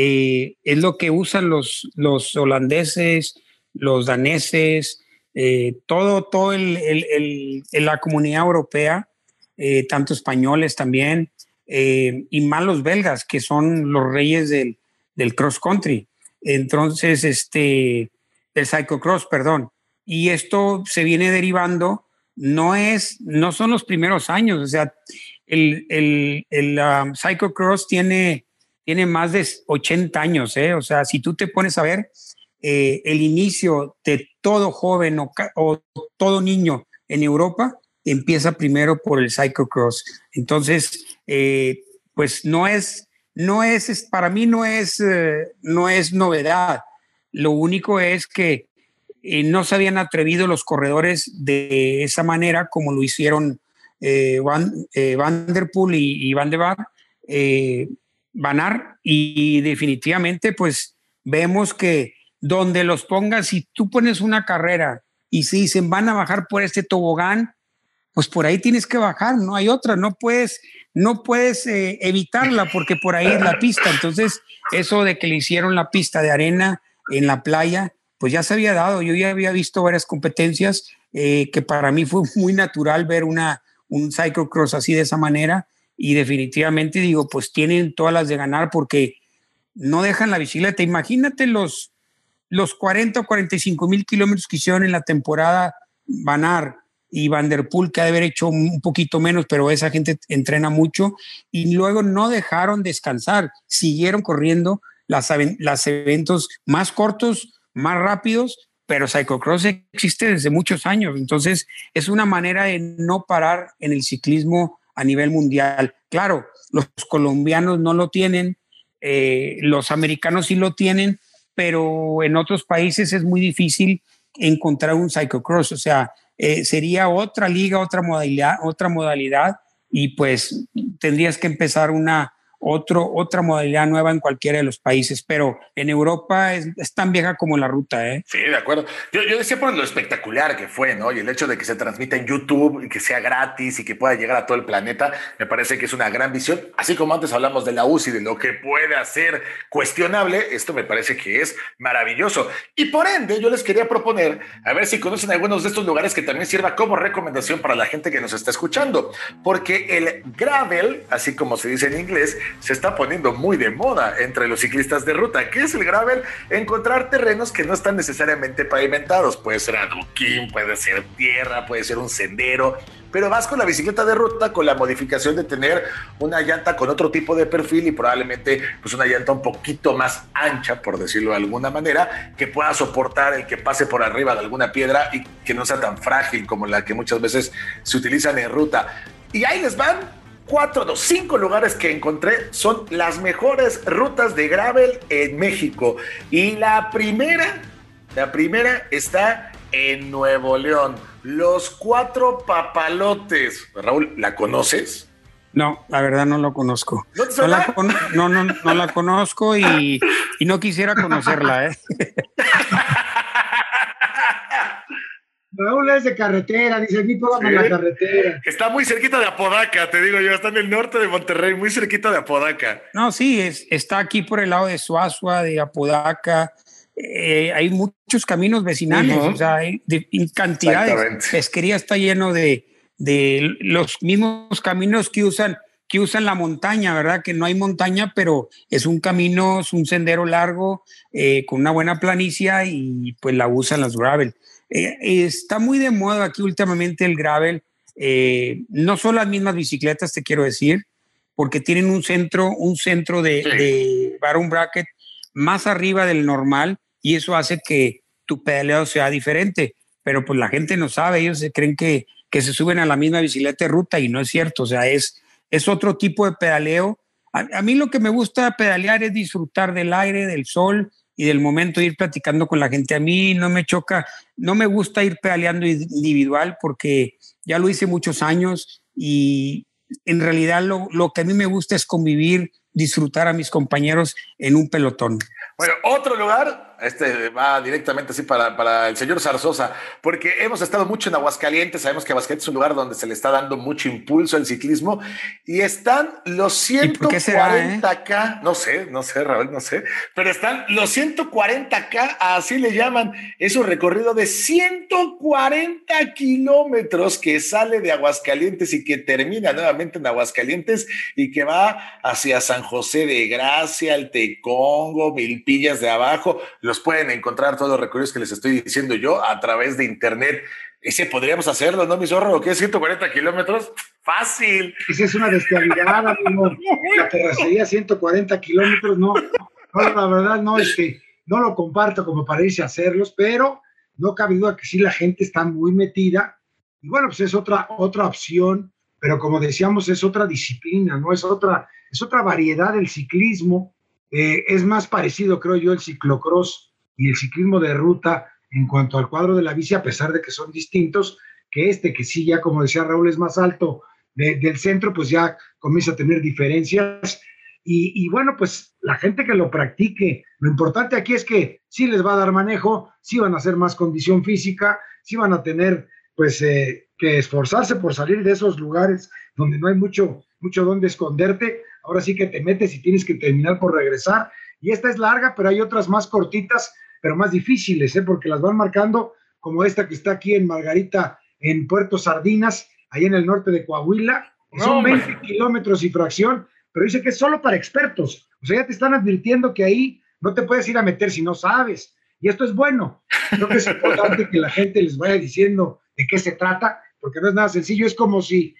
eh, es lo que usan los, los holandeses, los daneses, eh, todo, todo el, el, la comunidad europea, eh, tanto españoles también, y más los belgas, que son los reyes del, del cross country. Entonces, este, el cyclocross, perdón. Y esto se viene derivando no es, no son los primeros años, o sea, el, el, el um, cyclocross tiene, tiene más de 80 años, ¿eh? o sea, si tú te pones a ver eh, el inicio de todo joven o, todo niño en Europa, empieza primero por el cyclocross. Entonces, eh, pues no es, no es, para mí no es, no es novedad. Lo único es que no se habían atrevido los corredores de esa manera como lo hicieron eh, Van, eh, Der Poel y, Van de Bar, Vanar, y definitivamente pues vemos que donde los pongas, si tú pones una carrera y se dicen van a bajar por este tobogán, pues por ahí tienes que bajar, no hay otra, no puedes, no puedes eh, evitarla porque por ahí es la pista. Entonces, eso de que le hicieron la pista de arena en la playa, pues ya se había dado. Yo ya había visto varias competencias eh, que para mí fue muy natural ver una, un cyclocross así de esa manera y definitivamente digo, pues tienen todas las de ganar porque no dejan la bicicleta. Imagínate los, los 40 o 45 mil kilómetros que hicieron en la temporada Banar y Vanderpool, que ha de haber hecho un poquito menos, pero esa gente entrena mucho, y luego no dejaron descansar, siguieron corriendo las, las eventos más cortos, más rápidos, pero cyclocross existe desde muchos años, entonces es una manera de no parar en el ciclismo a nivel mundial. Claro, los colombianos no lo tienen, eh, los americanos sí lo tienen, pero en otros países es muy difícil encontrar un cyclocross, o sea, eh, sería otra liga, otra modalidad, otra modalidad, y pues tendrías que empezar una, otro, otra modalidad nueva en cualquiera de los países, pero en Europa es, tan vieja como la ruta. ¿eh? Sí, de acuerdo. Yo, yo, decía por lo espectacular que fue, ¿no? Y el hecho de que se transmita en YouTube y que sea gratis y que pueda llegar a todo el planeta, me parece que es una gran visión. Así como antes hablamos de la UCI, de lo que puede hacer cuestionable, esto me parece que es maravilloso. Y por ende, yo les quería proponer, a ver si conocen algunos de estos lugares que también sirva como recomendación para la gente que nos está escuchando, porque el gravel, así como se dice en inglés, se está poniendo muy de moda entre los ciclistas de ruta. ¿Qué es el gravel? Encontrar terrenos que no están necesariamente pavimentados. Puede ser adoquín, puede ser tierra, puede ser un sendero, pero vas con la bicicleta de ruta con la modificación de tener una llanta con otro tipo de perfil y probablemente pues una llanta un poquito más ancha, por decirlo de alguna manera, que pueda soportar el que pase por arriba de alguna piedra y que no sea tan frágil como la que muchas veces se utilizan en ruta. Y ahí les van cuatro, dos, cinco lugares que encontré son las mejores rutas de gravel en México. Y la primera, la primera está en Nuevo León. Los cuatro papalotes. Raúl, ¿la conoces? No, la verdad no lo conozco. ¿No, la, no, no, no, la conozco y, y no quisiera conocerla. ¿eh? Raúl es de carretera, dice aquí toda la carretera. Está muy cerquita de Apodaca, te digo yo, está en el norte de Monterrey, muy cerquita de Apodaca. No, sí, es, está aquí por el lado de Suazua, de Apodaca. Eh, hay muchos caminos vecinales, o sea, hay de, cantidades. Pesquería está lleno de, de los mismos caminos que usan que usan la montaña, ¿verdad? Que no hay montaña, pero es un camino, es un sendero largo, eh, con una buena planicia y pues la usan las gravel. Eh, está muy de moda aquí últimamente el gravel. Eh, no son las mismas bicicletas, te quiero decir, porque tienen un centro, un centro de, de Baron Bracket más arriba del normal y eso hace que tu pedaleo sea diferente. Pero pues la gente no sabe, ellos se creen que, que se suben a la misma bicicleta de ruta y no es cierto. O sea, es, es otro tipo de pedaleo. A, a mí lo que me gusta pedalear es disfrutar del aire, del sol, y del momento de ir platicando con la gente. A mí no me choca, no me gusta ir pedaleando individual porque ya lo hice muchos años y en realidad lo, lo que a mí me gusta es convivir, disfrutar a mis compañeros en un pelotón. Bueno, otro lugar este va directamente así para, para, el señor Zarzosa, porque hemos estado mucho en Aguascalientes, sabemos que Aguascalientes es un lugar donde se le está dando mucho impulso al ciclismo y están los 140K, eh? no sé, no sé, Raúl, no sé, pero están los 140K, así le llaman, es un recorrido de 140 kilómetros que sale de Aguascalientes y que termina nuevamente en Aguascalientes y que va hacia San José de Gracia, el Tecongo, Milpillas de abajo, los pueden encontrar todos los recorridos que les estoy diciendo yo a través de internet. Ese podríamos hacerlo, ¿no, mi zorro? ¿Qué? ¿140 kilómetros? Fácil. Esa es una bestialidad, amigo. La terracería 140 kilómetros, no. No, la verdad, no, este, no lo comparto como para irse a hacerlos, pero no cabe duda que sí la gente está muy metida. Y bueno, pues es otra, otra opción, pero como decíamos, es otra disciplina, ¿no? Es otra, es otra variedad del ciclismo. Eh, es más parecido, creo yo, el ciclocross y el ciclismo de ruta en cuanto al cuadro de la bici, a pesar de que son distintos, que este, que sí, ya como decía Raúl, es más alto del centro, pues ya comienza a tener diferencias. Y, bueno, pues la gente que lo practique, lo importante aquí es que sí les va a dar manejo, sí van a hacer más condición física, sí van a tener pues eh, que esforzarse por salir de esos lugares donde no hay mucho, mucho donde esconderte. Ahora sí que te metes y tienes que terminar por regresar. Y esta es larga, pero hay otras más cortitas pero más difíciles, ¿eh? porque las van marcando, como esta que está aquí en Margarita, en Puerto Sardinas, ahí en el norte de Coahuila. Son 20 kilómetros y fracción, pero dice que es solo para expertos. O sea, ya te están advirtiendo que ahí no te puedes ir a meter si no sabes. Y esto es bueno. Creo que es importante que la gente les vaya diciendo de qué se trata, porque no es nada sencillo. Es como si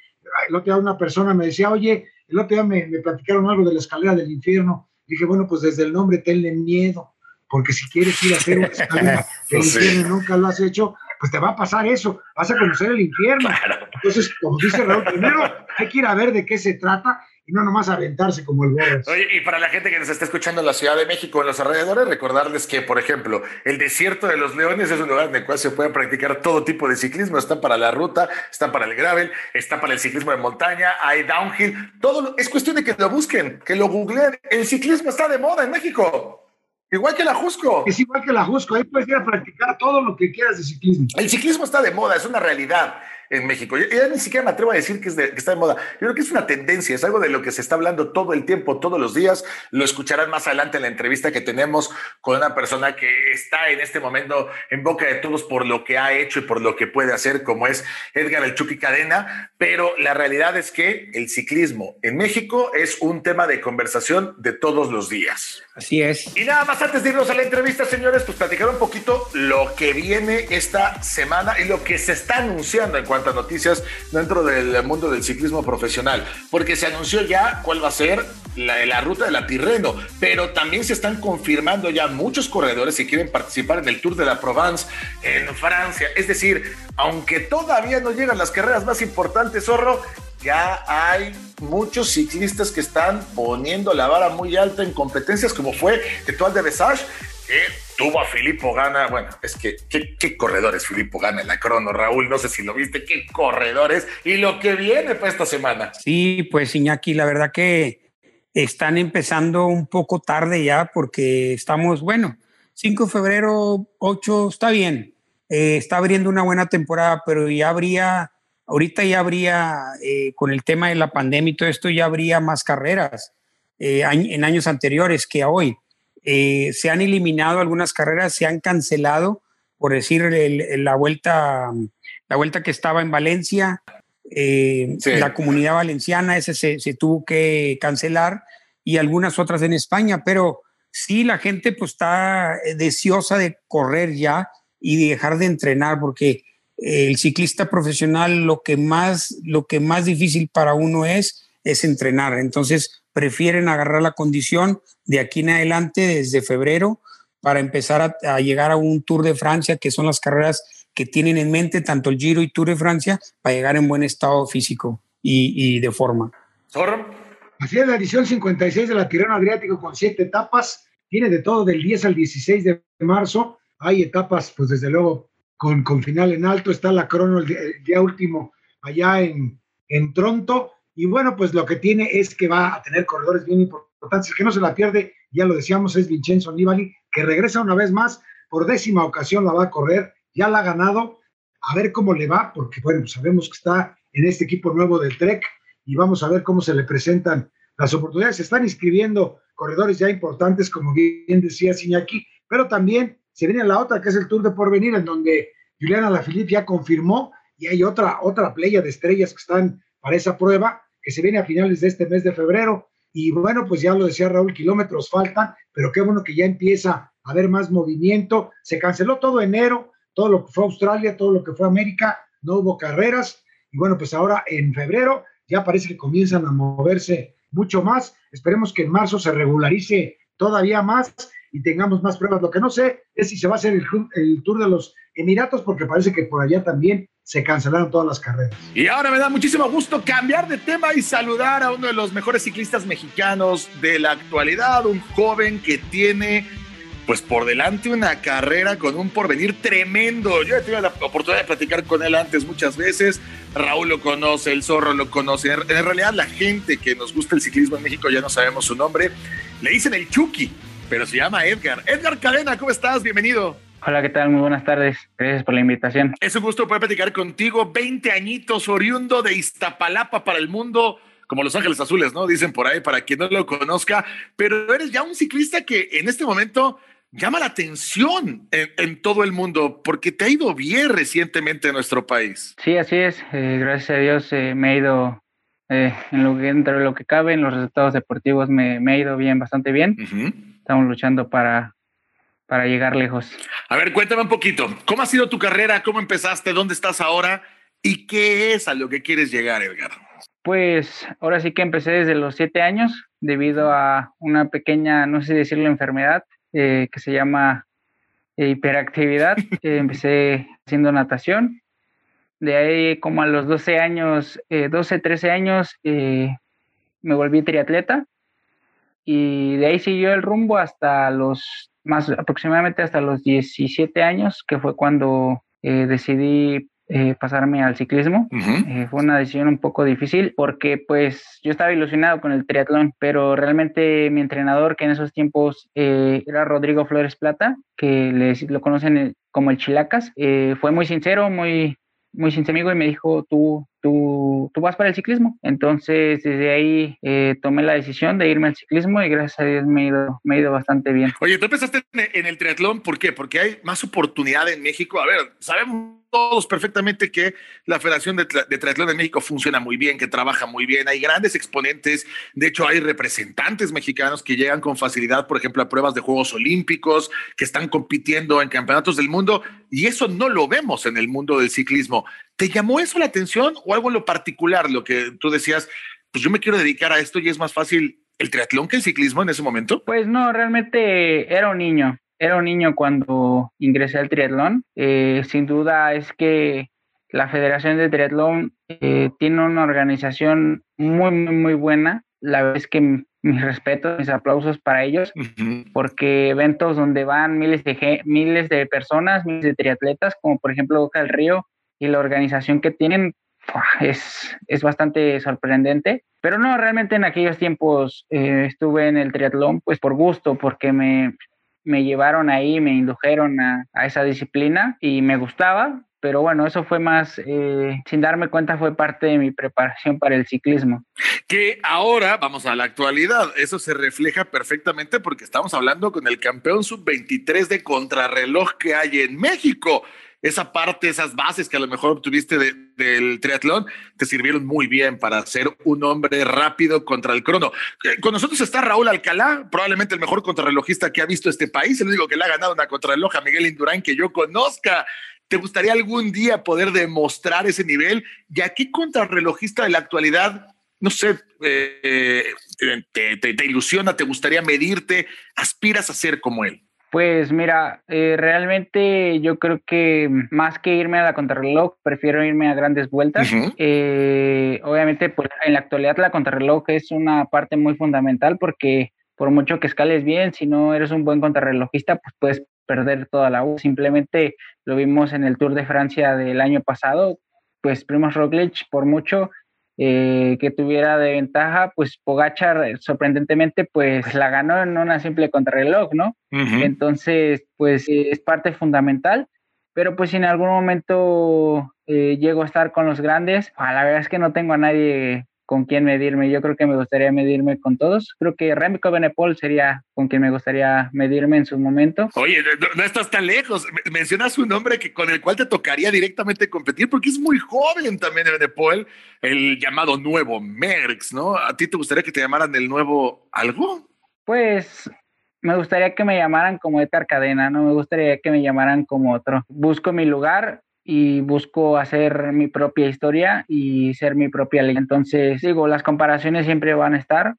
el otro día una persona me decía, oye, el otro día me, me platicaron algo de la escalera del infierno. dije, bueno, pues desde el nombre tenle miedo porque si quieres ir a hacer una escalera del infierno nunca lo has hecho, pues te va a pasar eso, vas a conocer el infierno. Entonces, como dice Raúl, primero hay que ir a ver de qué se trata y no nomás aventarse como el Boras. Oye, y para la gente que nos está escuchando en la Ciudad de México, en los alrededores, recordarles que, por ejemplo, el desierto de los Leones es un lugar en el cual se puede practicar todo tipo de ciclismo. Está para la ruta, está para el gravel, está para el ciclismo de montaña, hay downhill. Todo es cuestión de que lo busquen, que lo googleen. El ciclismo está de moda en México. Igual que la Jusco. Es igual que la Jusco, ahí puedes ir a practicar todo lo que quieras de ciclismo. El ciclismo está de moda, es una realidad en México. Yo, ya ni siquiera me atrevo a decir que, está de moda. Yo creo que es una tendencia, es algo de lo que se está hablando todo el tiempo, todos los días. Lo escucharán más adelante en la entrevista que tenemos con una persona que está en este momento en boca de todos por lo que ha hecho y por lo que puede hacer, como es Edgar El Chucky Cadena. Pero la realidad es que el ciclismo en México es un tema de conversación de todos los días. Así es. Y nada más antes de irnos a la entrevista, señores, pues platicar un poquito lo que viene esta semana y lo que se está anunciando en cuanto a noticias dentro del mundo del ciclismo profesional, porque se anunció ya cuál va a ser la, la ruta de la Tirreno, pero también se están confirmando ya muchos corredores que quieren participar en el Tour de la Provence en Francia. Es decir, aunque todavía no llegan las carreras más importantes, zorro, ya hay muchos ciclistas que están poniendo la vara muy alta en competencias como fue Etoile de Besage, que tuvo a Filippo Gana. Bueno, es que qué, corredores Filippo Gana en la crono, Raúl. No sé si lo viste, qué corredores y lo que viene para esta semana. Sí, pues Iñaki, la verdad que están empezando un poco tarde ya porque estamos, bueno, 5 de febrero, 8, está bien. Eh, está abriendo una buena temporada, pero ya habría ahorita ya habría, eh, con el tema de la pandemia y todo esto, ya habría más carreras eh, en años anteriores que a hoy. Eh, se han eliminado algunas carreras, se han cancelado, por decir, la, vuelta, la vuelta que estaba en Valencia, la comunidad valenciana, ese se, se, tuvo que cancelar y algunas otras en España, pero sí la gente pues está deseosa de correr ya y dejar de entrenar porque el ciclista profesional lo que más, lo que más difícil para uno es, es entrenar. Entonces prefieren agarrar la condición de aquí en adelante, desde febrero, para empezar a, llegar a un Tour de Francia, que son las carreras que tienen en mente tanto el Giro y Tour de Francia, para llegar en buen estado físico y, de forma. Así es la edición 56 de la Tirano Adriático con siete etapas. Tiene de todo del 10 al 16 de marzo. Hay etapas, pues desde luego, con, con final en alto, está la crono el día, último allá en, en Tronto. Y bueno, pues lo que tiene es que va a tener corredores bien importantes. El que no se la pierde, ya lo decíamos, es Vincenzo Nibali, que regresa una vez más, por décima ocasión la va a correr, ya la ha ganado, a ver cómo le va, porque bueno, sabemos que está en este equipo nuevo del Trek y vamos a ver cómo se le presentan las oportunidades. Se están inscribiendo corredores ya importantes, como bien decía Siñaki, pero también se viene la otra, que es el Tour de Porvenir, en donde Juliana Lafilippe ya confirmó y hay otra, otra playa de estrellas que están para esa prueba, que se viene a finales de este mes de febrero. Y bueno, pues ya lo decía Raúl, kilómetros faltan, pero qué bueno que ya empieza a haber más movimiento. Se canceló todo enero todo lo que fue Australia, todo lo que fue América, no hubo carreras. Y bueno, pues ahora en febrero ya parece que comienzan a moverse mucho más. Esperemos que en marzo se regularice todavía más y tengamos más pruebas. Lo que no sé es si se va a hacer el, el Tour de los Emiratos, porque parece que por allá también se cancelaron todas las carreras. Y ahora me da muchísimo gusto cambiar de tema y saludar a uno de los mejores ciclistas mexicanos de la actualidad, un joven que tiene pues por delante una carrera con un porvenir tremendo. Yo he tenido la oportunidad de platicar con él antes muchas veces. Raúl lo conoce, el zorro lo conoce. En realidad la gente que nos gusta el ciclismo en México ya no sabemos su nombre. Le dicen el Chucky, pero se llama Edgar. Edgar Cadena, ¿cómo estás? Bienvenido. Hola, ¿qué tal? Muy buenas tardes. Gracias por la invitación. Es un gusto poder platicar contigo. 20 añitos, oriundo de Iztapalapa para el mundo, como Los Ángeles Azules, ¿no? Dicen por ahí, para quien no lo conozca. Pero eres ya un ciclista que en este momento llama la atención en, todo el mundo, porque te ha ido bien recientemente en nuestro país. Sí, así es. Eh, gracias a Dios eh, me ha ido eh, en lo que, entre lo que cabe, en los resultados deportivos me, me ha ido bien, bastante bien. Estamos luchando para para llegar lejos. A ver, cuéntame un poquito, ¿cómo ha sido tu carrera? ¿Cómo empezaste? ¿Dónde estás ahora? ¿Y qué es a lo que quieres llegar, Edgar? Pues ahora sí que empecé desde los siete años debido a una pequeña, no sé decirlo, enfermedad eh, que se llama eh, hiperactividad. Eh, empecé haciendo natación. De ahí como a los 12 años, 12, 13 años, me volví triatleta. Y de ahí siguió el rumbo hasta los más aproximadamente hasta los 17 años, que fue cuando eh, decidí eh, pasarme al ciclismo. Eh, fue una decisión un poco difícil porque pues yo estaba ilusionado con el triatlón, pero realmente mi entrenador, que en esos tiempos era Rodrigo Flores Plata, que les, lo conocen como el Chilacas, fue muy sincero, muy, muy sincero amigo y me dijo, tú, tú, tú vas para el ciclismo. Entonces, desde ahí eh, tomé la decisión de irme al ciclismo y gracias a Dios me he ido, me he ido bastante bien. Oye, tú empezaste en el triatlón, ¿por qué? Porque hay más oportunidad en México. A ver, sabemos todos perfectamente que la Federación de, Triatlón de México funciona muy bien, que trabaja muy bien. Hay grandes exponentes. De hecho, hay representantes mexicanos que llegan con facilidad, por ejemplo, a pruebas de Juegos Olímpicos, que están compitiendo en campeonatos del mundo. Y eso no lo vemos en el mundo del ciclismo. ¿Te llamó eso la atención o algo en lo particular, lo que tú decías? Pues yo me quiero dedicar a esto y es más fácil el triatlón que el ciclismo en ese momento? Pues no, realmente era un niño era un niño cuando ingresé al triatlón. Eh, sin duda es que la Federación de Triatlón eh, tiene una organización muy, muy, muy buena. La verdad es que mis respetos, mis aplausos para ellos, porque eventos donde van miles de, miles de personas, miles de triatletas, como por ejemplo Boca del Río, y la organización que tienen es, es bastante sorprendente. Pero no, realmente en aquellos tiempos eh, estuve en el triatlón pues por gusto, porque me, me llevaron ahí, me indujeron a, esa disciplina y me gustaba, pero bueno, eso fue más, eh, sin darme cuenta, fue parte de mi preparación para el ciclismo. Que ahora, vamos a la actualidad, eso se refleja perfectamente porque estamos hablando con el campeón sub-23 de contrarreloj que hay en México esa parte, esas bases que a lo mejor obtuviste del triatlón, te sirvieron muy bien para ser un hombre rápido contra el crono. Eh, con nosotros está Raúl Alcalá, probablemente el mejor contrarrelojista que ha visto este país, el único que le ha ganado una contrarreloj a Miguel Indurain que yo conozca. ¿Te gustaría algún día poder demostrar ese nivel? ¿Y a qué contrarrelojista de la actualidad, no sé, eh, te, te ilusiona, te gustaría medirte, aspiras a ser como él? Pues mira, eh, realmente yo creo que más que irme a la contrarreloj, prefiero irme a grandes vueltas. Eh, obviamente, pues en la actualidad la contrarreloj es una parte muy fundamental porque por mucho que escales bien, si no eres un buen contrarrelojista, pues puedes perder toda la U. Simplemente lo vimos en el Tour de Francia del año pasado, pues Primoz Roglic por mucho eh, que tuviera de ventaja, pues Pogachar eh, sorprendentemente pues la ganó en una simple contrarreloj, ¿no? Entonces, pues es parte fundamental, pero pues si en algún momento eh, llego a estar con los grandes, a la verdad es que no tengo a nadie con quién medirme. Yo creo que me gustaría medirme con todos. Creo que Remco Benepol sería con quien me gustaría medirme en su momento. Oye, no, estás tan lejos. Mencionas un nombre que, con el cual te tocaría directamente competir porque es muy joven también Benepol, el llamado nuevo Merckx, ¿no? ¿A ti te gustaría que te llamaran el nuevo algo? Pues me gustaría que me llamaran como Edgar Cadena, no me gustaría que me llamaran como otro. Busco mi lugar y busco hacer mi propia historia y ser mi propia ley. Entonces, digo, las comparaciones siempre van a estar,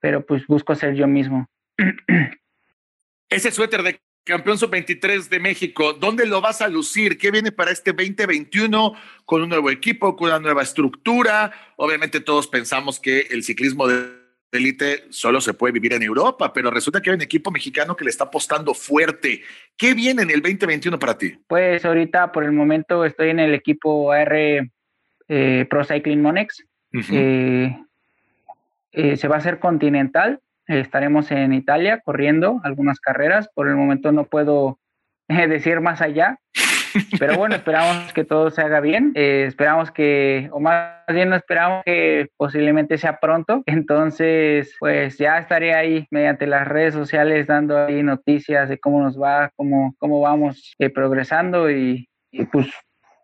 pero pues busco ser yo mismo. Ese suéter de campeón sub-23 de México, ¿dónde lo vas a lucir? ¿Qué viene para este 2021 con un nuevo equipo, con una nueva estructura? Obviamente todos pensamos que el ciclismo de élite solo se puede vivir en Europa, pero resulta que hay un equipo mexicano que le está apostando fuerte. ¿Qué viene en el 2021 para ti? Pues ahorita por el momento estoy en el equipo AR eh, Pro Cycling Monex. Eh, eh, se va a hacer continental. estaremos en Italia corriendo algunas carreras. Por el momento no puedo decir más allá, pero bueno, esperamos que todo se haga bien. Eh, esperamos que, o más bien no esperamos que posiblemente sea pronto. Entonces, pues ya estaré ahí mediante las redes sociales dando ahí noticias de cómo nos va, cómo, cómo vamos eh, progresando y, pues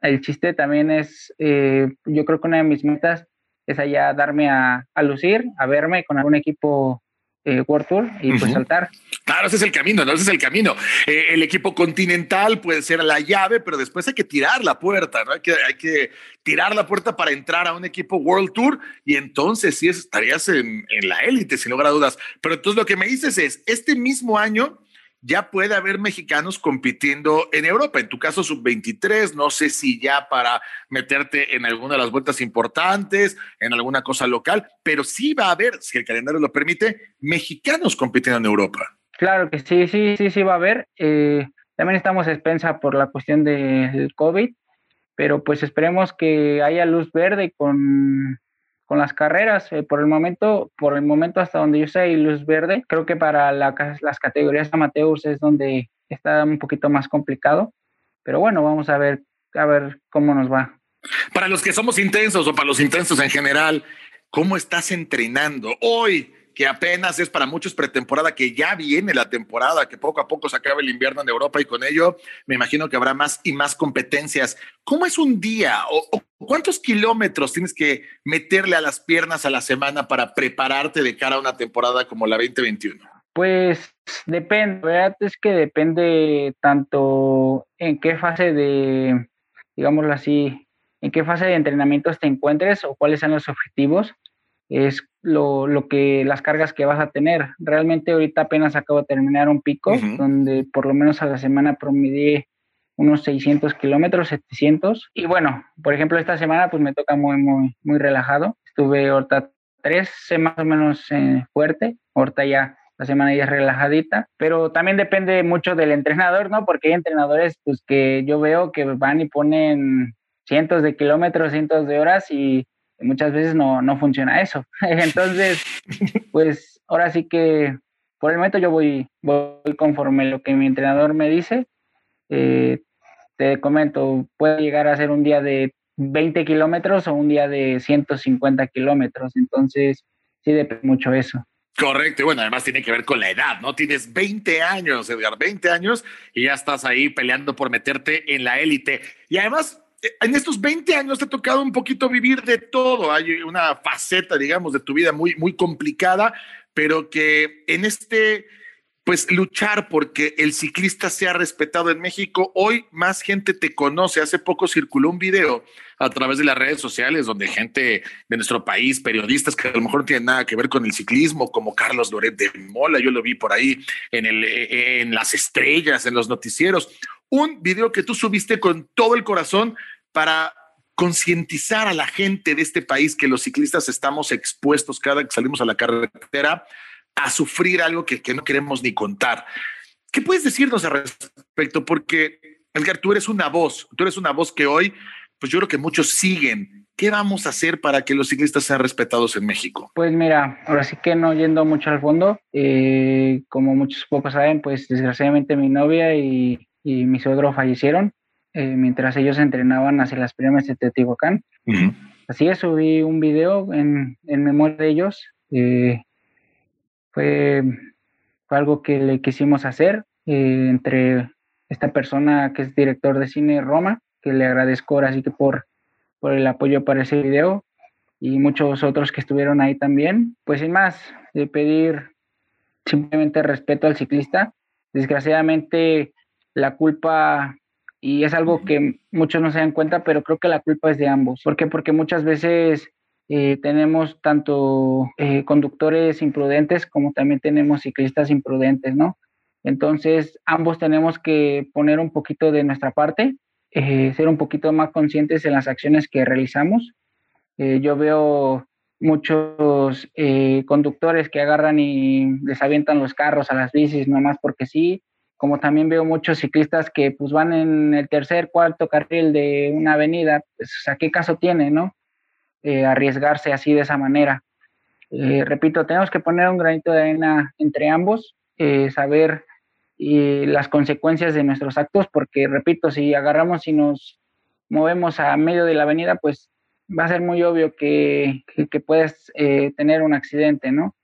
el chiste también es, eh, yo creo que una de mis metas es allá darme a, a lucir, a verme con algún equipo eh, World Tour y pues saltar. Claro, ese es el camino, ¿no? Ese es el camino. Eh, el equipo continental puede ser la llave, pero después hay que tirar la puerta, ¿no? Hay que, hay que tirar la puerta para entrar a un equipo World Tour y entonces sí estarías en, en la élite, sin lugar a dudas. Pero entonces lo que me dices es, este mismo año ya puede haber mexicanos compitiendo en Europa. En tu caso, sub-23, no sé si ya para meterte en alguna de las vueltas importantes, en alguna cosa local, pero sí va a haber, si el calendario lo permite, mexicanos compitiendo en Europa. Claro que sí, sí, sí, sí va a haber. Eh, también estamos expensa por la cuestión del COVID, pero pues esperemos que haya luz verde con con las carreras. Eh, por el momento, por el momento hasta donde yo sé luz verde, creo que para las categorías amateurs es donde está un poquito más complicado. Pero bueno, vamos a ver, a ver cómo nos va. Para los que somos intensos o para los intensos en general, ¿cómo estás entrenando hoy? Que apenas es para muchos pretemporada, que ya viene la temporada, que poco a poco se acaba el invierno en Europa y con ello me imagino que habrá más y más competencias. ¿Cómo es un día o, cuántos kilómetros tienes que meterle a las piernas a la semana para prepararte de cara a una temporada como la 2021? Pues depende, ¿verdad? Es que depende tanto en qué fase de, digámoslo así, en qué fase de entrenamientos te encuentres o cuáles son los objetivos es lo, lo, que las cargas que vas a tener. Realmente ahorita apenas acabo de terminar un pico donde por lo menos a la semana promedié unos 600 kilómetros, 700. Y bueno, por ejemplo, esta semana pues me toca muy, muy, muy relajado. Estuve ahorita tres más o menos eh, fuerte. Ahorita ya la semana ya es relajadita, pero también depende mucho del entrenador, ¿no? Porque hay entrenadores pues que yo veo que van y ponen cientos de kilómetros, cientos de horas y muchas veces no, no funciona eso. Entonces, pues ahora sí que por el momento yo voy, voy conforme lo que mi entrenador me dice. Eh, te comento, puede llegar a ser un día de 20 kilómetros o un día de 150 kilómetros. Entonces, sí depende mucho eso. Correcto, y bueno, además tiene que ver con la edad, ¿no? Tienes 20 años, Edgar, 20 años y ya estás ahí peleando por meterte en la élite. Y además, en estos 20 años te ha tocado un poquito vivir de todo. Hay una faceta, digamos, de tu vida muy, muy complicada, pero que en este, pues luchar porque el ciclista sea respetado en México, hoy más gente te conoce. Hace poco circuló un video a través de las redes sociales donde gente de nuestro país, periodistas que a lo mejor no tienen nada que ver con el ciclismo, como Carlos Loret de Mola, yo lo vi por ahí en, el, en las estrellas, en los noticieros un video que tú subiste con todo el corazón para concientizar a la gente de este país que los ciclistas estamos expuestos cada que salimos a la carretera a sufrir algo que, no queremos ni contar. ¿Qué puedes decirnos al respecto? Porque, Edgar, tú eres una voz, tú eres una voz que hoy, pues yo creo que muchos siguen. ¿Qué vamos a hacer para que los ciclistas sean respetados en México? Pues mira, ahora sí que no yendo mucho al fondo, eh, como muchos pocos saben, pues desgraciadamente mi novia y y mi suegro fallecieron eh, mientras ellos entrenaban hacia las primeras de Teotihuacán. Así es, subí un video en, en memoria de ellos. Eh, fue, fue, algo que le quisimos hacer eh, entre esta persona que es director de cine Roma, que le agradezco ahora sí que por, por el apoyo para ese video y muchos otros que estuvieron ahí también. Pues sin más, de pedir simplemente respeto al ciclista. Desgraciadamente, la culpa, y es algo que muchos no se dan cuenta, pero creo que la culpa es de ambos. ¿Por qué? Porque muchas veces eh, tenemos tanto eh, conductores imprudentes como también tenemos ciclistas imprudentes, ¿no? Entonces, ambos tenemos que poner un poquito de nuestra parte, eh, ser un poquito más conscientes en las acciones que realizamos. yo veo muchos conductores que agarran y les avientan los carros a las bicis nomás porque sí, como también veo muchos ciclistas que pues van en el tercer, cuarto carril de una avenida, pues ¿a qué caso tiene, no? Eh, arriesgarse así de esa manera. Eh, repito, tenemos que poner un granito de arena entre ambos, eh, saber las consecuencias de nuestros actos, porque repito, si agarramos y nos movemos a medio de la avenida, pues va a ser muy obvio que, que puedes tener un accidente, ¿no?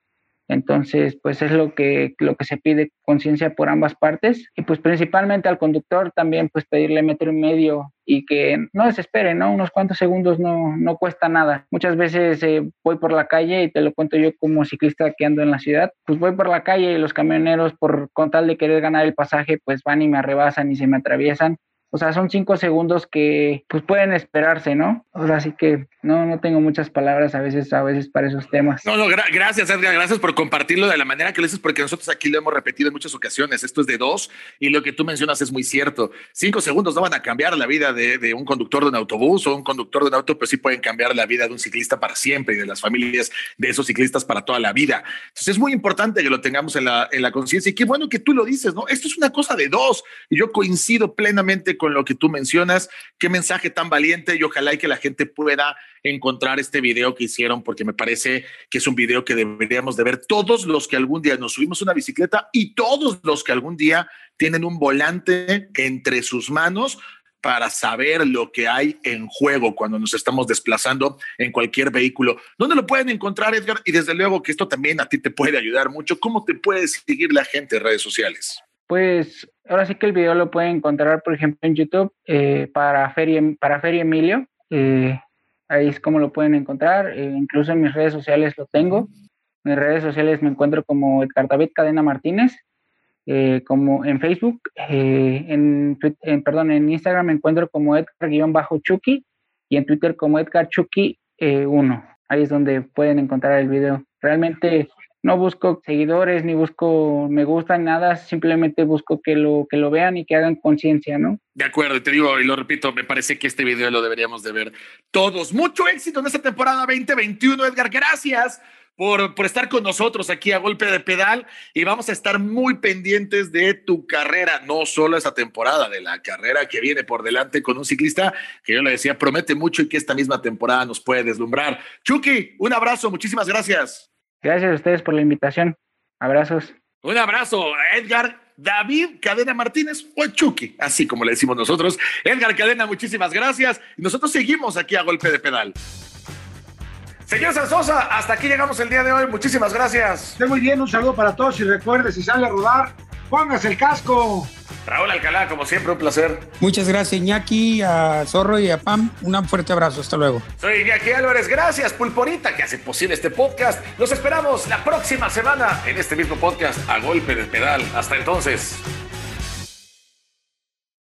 Entonces, pues es lo que, lo que se pide conciencia por ambas partes y pues principalmente al conductor también pues pedirle metro y medio y que no desespere, ¿no? Unos cuantos segundos no, no cuesta nada. Muchas veces eh, voy por la calle y te lo cuento yo como ciclista que ando en la ciudad, pues voy por la calle y los camioneros por con tal de querer ganar el pasaje pues van y me arrebasan y se me atraviesan o sea, son cinco segundos que pues pueden esperarse, ¿no? O sea, así que no, no tengo muchas palabras a veces, a veces para esos temas. No, no, gracias, Edgar, gracias por compartirlo de la manera que lo dices, porque nosotros aquí lo hemos repetido en muchas ocasiones. Esto es de dos y lo que tú mencionas es muy cierto. Cinco segundos no van a cambiar la vida de, de un conductor de un autobús o un conductor de un auto, pero sí pueden cambiar la vida de un ciclista para siempre y de las familias de esos ciclistas para toda la vida. Entonces es muy importante que lo tengamos en la, en la conciencia y qué bueno que tú lo dices, ¿no? Esto es una cosa de dos y yo coincido plenamente con lo que tú mencionas. Qué mensaje tan valiente y ojalá que la gente pueda encontrar este video que hicieron porque me parece que es un video que deberíamos de ver todos los que algún día nos subimos una bicicleta y todos los que algún día tienen un volante entre sus manos para saber lo que hay en juego cuando nos estamos desplazando en cualquier vehículo. ¿Dónde lo pueden encontrar, Edgar? Y desde luego que esto también a ti te puede ayudar mucho. ¿Cómo te puede seguir la gente en redes sociales? Pues ahora sí que el video lo pueden encontrar, por ejemplo, en YouTube eh, para, Feria, para Feria Emilio. Eh, ahí es como lo pueden encontrar. Eh, incluso en mis redes sociales lo tengo. En mis redes sociales me encuentro como Edgar David Cadena Martínez. como en Facebook, en, perdón, en Instagram me encuentro como Edgar-Chucky y en Twitter como Edgar Chucky 1. Ahí es donde pueden encontrar el video. Realmente no busco seguidores ni busco me gusta nada, simplemente busco que lo que lo vean y que hagan conciencia, ¿no? De acuerdo, te digo y lo repito, me parece que este video lo deberíamos de ver todos. Mucho éxito en esta temporada 2021, Edgar. Gracias por, por estar con nosotros aquí a golpe de pedal y vamos a estar muy pendientes de tu carrera, no solo esa temporada, de la carrera que viene por delante con un ciclista que yo le decía promete mucho y que esta misma temporada nos puede deslumbrar. Chucky, un abrazo, muchísimas gracias. Gracias a ustedes por la invitación. Abrazos. Un abrazo a Edgar David Cadena Martínez o Chucky, así como le decimos nosotros. Edgar Cadena, muchísimas gracias. Y nosotros seguimos aquí a golpe de pedal. Señor Sansosa, hasta aquí llegamos el día de hoy. Muchísimas gracias. Esté muy bien, un saludo para todos y recuerde, si sale a rodar, póngase el casco. Raúl Alcalá, como siempre, un placer. Muchas gracias, Iñaki, a Zorro y a Pam. Un fuerte abrazo. Hasta luego. Soy Iñaki Álvarez. Gracias, Pulporita, que hace posible este podcast. Los esperamos la próxima semana en este mismo podcast a golpe de pedal. Hasta entonces.